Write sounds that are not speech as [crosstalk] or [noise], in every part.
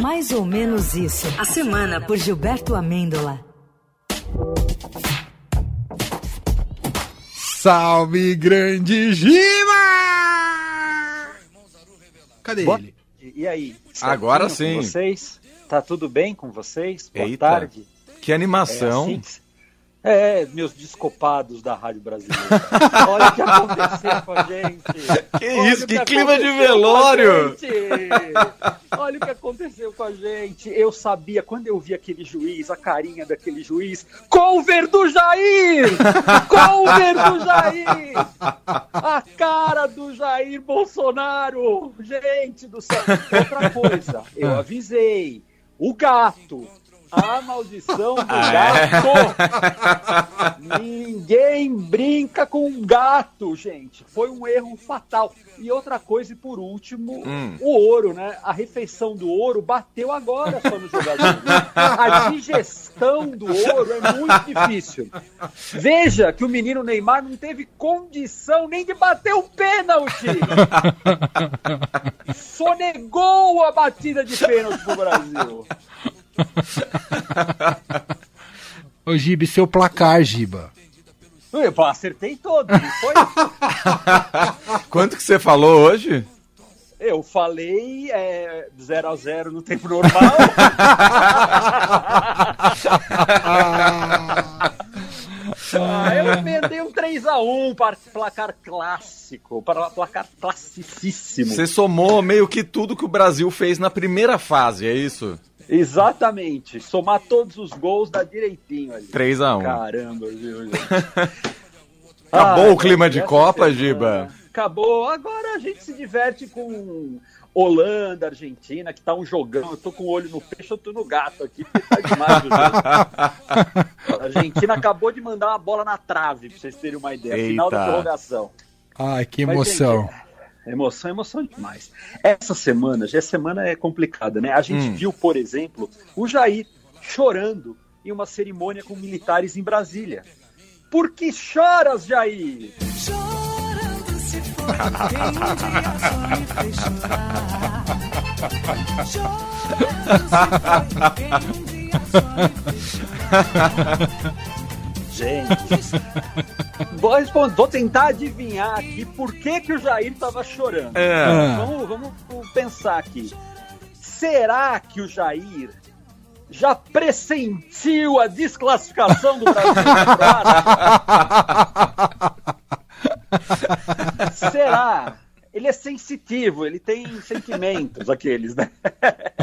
Mais ou menos isso. A semana por Gilberto Amêndola. Salve, grande Giba! Cadê Boa- ele? E aí? Agora sim. Com vocês? Tá tudo bem com vocês? Boa Eita. tarde. Que animação. É, assim que- é, meus descopados da Rádio Brasileira. [laughs] Olha o que aconteceu com a gente. Que Olha isso, o que clima de velório. gente. Olha o que aconteceu com a gente. Eu sabia, quando eu vi aquele juiz, a carinha daquele juiz, cover do Jair! Cover do Jair! A cara do Jair Bolsonaro! Gente do céu! Outra coisa, eu avisei. O gato. A maldição do [laughs] gato. Ninguém brinca com um gato, gente. Foi um erro fatal. E outra coisa, e por último, Hum. o ouro, né? A refeição do ouro bateu agora só no jogador. A digestão do ouro é muito difícil. Veja que o menino Neymar não teve condição nem de bater o pênalti. [laughs] Sonegou a batida de pênalti pro Brasil. Ô, Giba, e seu placar, Giba? Eu acertei todo, foi? [laughs] Quanto que você falou hoje? Eu falei 0 a 0 no tempo normal. [laughs] Ah, eu emendei um 3x1 para placar clássico, para placar classicíssimo. Você somou meio que tudo que o Brasil fez na primeira fase, é isso? Exatamente. Somar todos os gols dá direitinho ali. 3 a 1 Caramba, viu, gente? [laughs] Acabou Ah, o clima de Copa, semana Giba? Acabou. Agora a gente se diverte com Holanda, Argentina, que tá um jogão. Eu tô com o olho no peixe, eu tô no gato aqui, porque tá demais o jogo. [laughs] A Argentina acabou de mandar uma bola na trave, pra vocês terem uma ideia. Final da prorrogação. Ai, que Mas, emoção. gente, Emoção, emoção demais. Essa semana, já essa semana é complicada, né? A gente Hum. viu, por exemplo, o Jair chorando em uma cerimônia com militares em Brasília. Por que choras, Jair? Chorando se foi quem um dia só me fez chorar. Chorando se foi quem um Gente, vou, responder- vou tentar adivinhar aqui por que, que o Jair estava chorando. É. Ah. Vamos, vamos pensar aqui. Será que o Jair já pressentiu a desclassificação do Brasil? [laughs] Será? Ele é sensitivo, ele tem sentimentos, aqueles, né?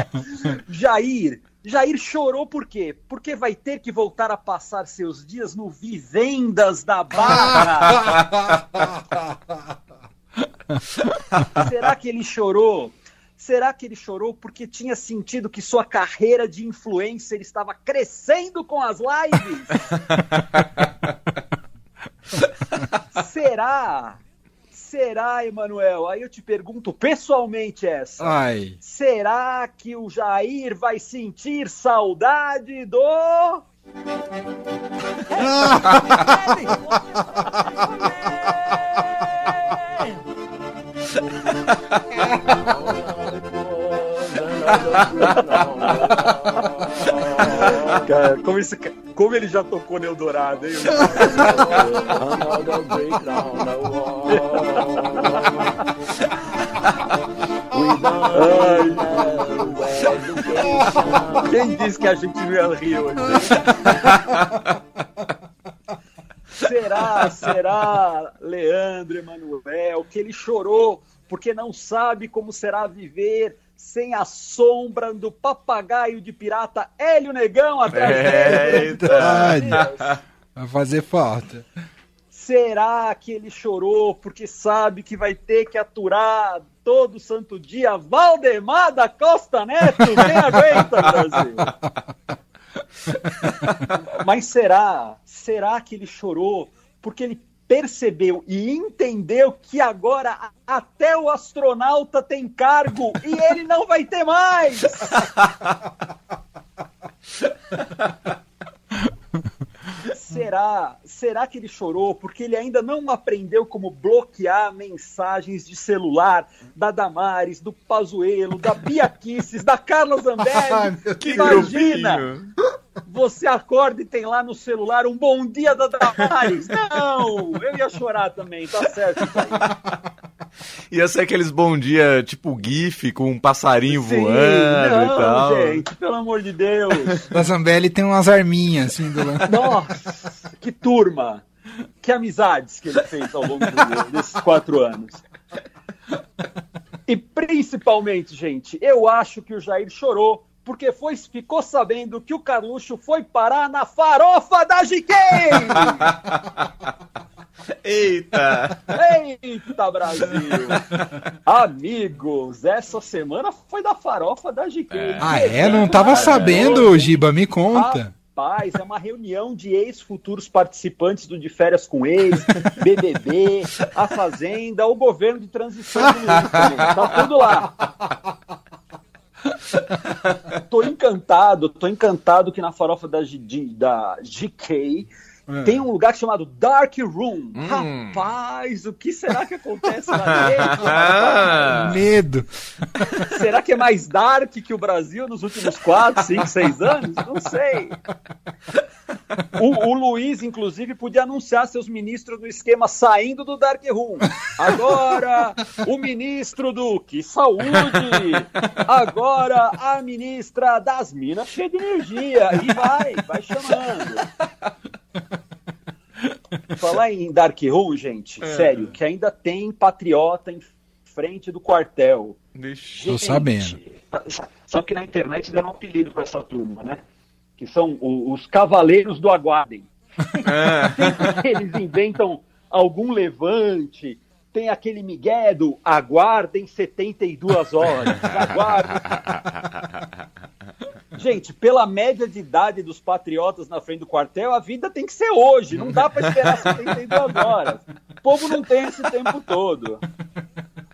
[laughs] Jair, Jair chorou por quê? Porque vai ter que voltar a passar seus dias no Vivendas da Barra. [laughs] Será que ele chorou? Será que ele chorou porque tinha sentido que sua carreira de influencer estava crescendo com as lives? [laughs] Será? Será, Emanuel? Aí eu te pergunto pessoalmente essa. Ai. Será que o Jair vai sentir saudade do. [laughs] Cara, como, esse ca- como ele já tocou no Eldorado, hein? Ai. Quem disse que a gente não ia rir hoje? Será, será, Leandro Emanuel, que ele chorou porque não sabe como será viver sem a sombra do papagaio de pirata Hélio Negão atrás dele? Eita. Ai, Meu Deus. vai fazer falta. Será que ele chorou porque sabe que vai ter que aturar todo santo dia Valdemar da Costa Neto? Quem aguenta, Brasil? [laughs] Mas será? Será que ele chorou porque ele percebeu e entendeu que agora até o astronauta tem cargo e ele não vai ter mais? [laughs] será será? Que ele chorou porque ele ainda não aprendeu como bloquear mensagens de celular da Damares, do Pazuello, da Bia Kisses, da Carla Zambelli? [laughs] Que Imagina! grupinho. Você acorda e tem lá no celular um bom dia da Damares. Não! Eu ia chorar também, tá certo. Ia ser aqueles bom dia, tipo GIF, com um passarinho Sim, voando não, e tal. gente, pelo amor de Deus. Da Zambelli tem umas arminhas, assim, do lado. Nossa, que turma! Que amizades que ele fez ao longo do- desses quatro anos. E principalmente, gente, eu acho que o Jair chorou porque foi, ficou sabendo que o Carluxo foi parar na farofa da GK! [laughs] Eita! Eita, Brasil! Amigos, essa semana foi da farofa da GK. Ah, é? Não tava sabendo, Giba, me conta. Rapaz, é uma reunião de ex-futuros participantes do De Férias com Ex, BBB, a Fazenda, o governo de transição. [laughs] Tá tudo lá. Tô encantado, tô encantado que na farofa da, G- da GK É. tem um lugar chamado Dark Room. Hum. Rapaz, o que será que acontece lá [laughs] dentro? Ah, Medo. [laughs] Será que é mais dark que o Brasil nos últimos 4, 5, 6 anos? Não sei. O, o Luiz, inclusive, podia anunciar seus ministros no esquema saindo do Dark Room. Agora, o ministro do Que Saúde. Agora, a ministra das Minas cheia de energia. E vai, vai chamando. Falar em Dark Room, gente, sério, que ainda tem patriota em frente do quartel. Deixa. Tô sabendo. Só que na internet deram um apelido para essa turma, né? Que são o- os Cavaleiros do Aguardem. Que [laughs] eles inventam algum levante, tem aquele migué do aguardem 72 horas. [laughs] Aguardem. Gente, pela média de idade dos patriotas na frente do quartel, a vida tem que ser hoje. Não dá para esperar 72 horas. O povo não tem esse tempo todo.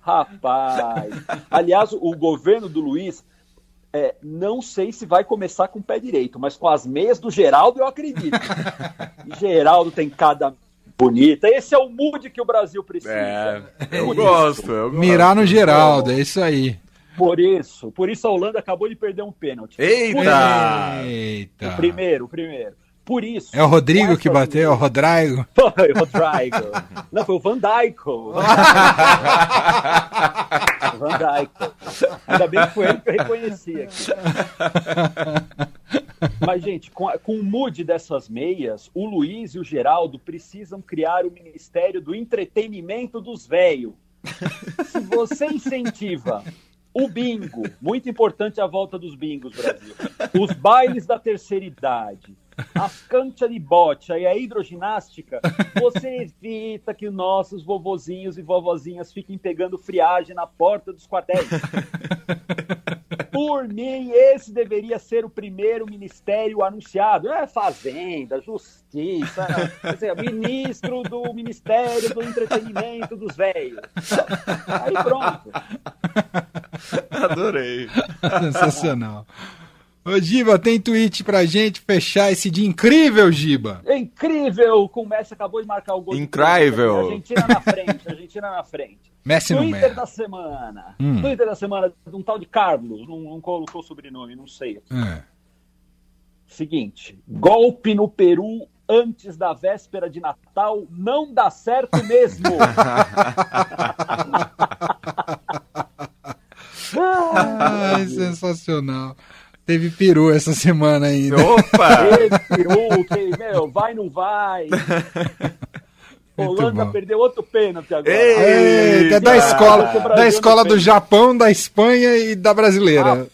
Rapaz. Aliás, o governo do Luiz, é, não sei se vai começar com o pé direito, mas com as meias do Geraldo eu acredito. Geraldo tem cada bonita. Esse é o mood que o Brasil precisa. É, eu isso. gosto, eu gosto. Mirar no Geraldo, é isso aí. Por isso, por isso a Holanda acabou de perder um pênalti. Eita! Eita. O primeiro, o primeiro. Por isso. É o Rodrigo que bateu, é o Rodrigo. [laughs] Foi o Rodrigo. Não, foi o Van Dyke. O Van Dyke. Ainda bem que foi ele que eu reconheci aqui. Mas, gente, com, a- com o mood dessas meias, o Luiz e o Geraldo precisam criar o Ministério do Entretenimento dos Velhos. Se você incentiva o bingo, muito importante a volta dos bingos, Brasil, os bailes da terceira idade, as canchas de bote e a hidroginástica, você evita que nossos vovozinhos e vovozinhas fiquem pegando friagem na porta dos quartéis. Por mim, esse deveria ser o primeiro ministério anunciado. É Fazenda, Justiça, dizer, ministro do Ministério do Entretenimento dos Velhos. Aí pronto. [laughs] Adorei. Sensacional. Ô, Giba, tem tweet pra gente fechar esse dia incrível, Giba. É incrível! Com o Messi acabou de marcar o gol. Incrível. Argentina na frente, Argentina na frente. Messi no Twitter merda. da semana. Hum. Twitter da semana de um tal de Carlos. Não, não colocou o sobrenome, não sei. É. Seguinte: golpe no Peru antes da véspera de Natal não dá certo mesmo. [laughs] Ai, sensacional. Teve peru essa semana ainda. Opa! [laughs] Esse Peru, que, meu, vai, não vai. [laughs] Holanda perdeu outro pênalti agora. Ei! Eita, é da escola, Brasil da escola do. Japão, da Espanha e da brasileira.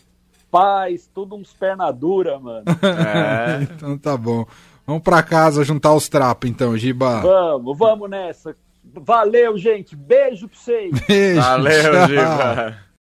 Rapaz, tudo uns perna dura, mano. É. [laughs] Então tá bom. Vamos pra casa juntar os trapos, então, Giba. Vamos, vamos nessa. Valeu, gente. Beijo pra vocês. Beijo. Valeu, tchau. Giba.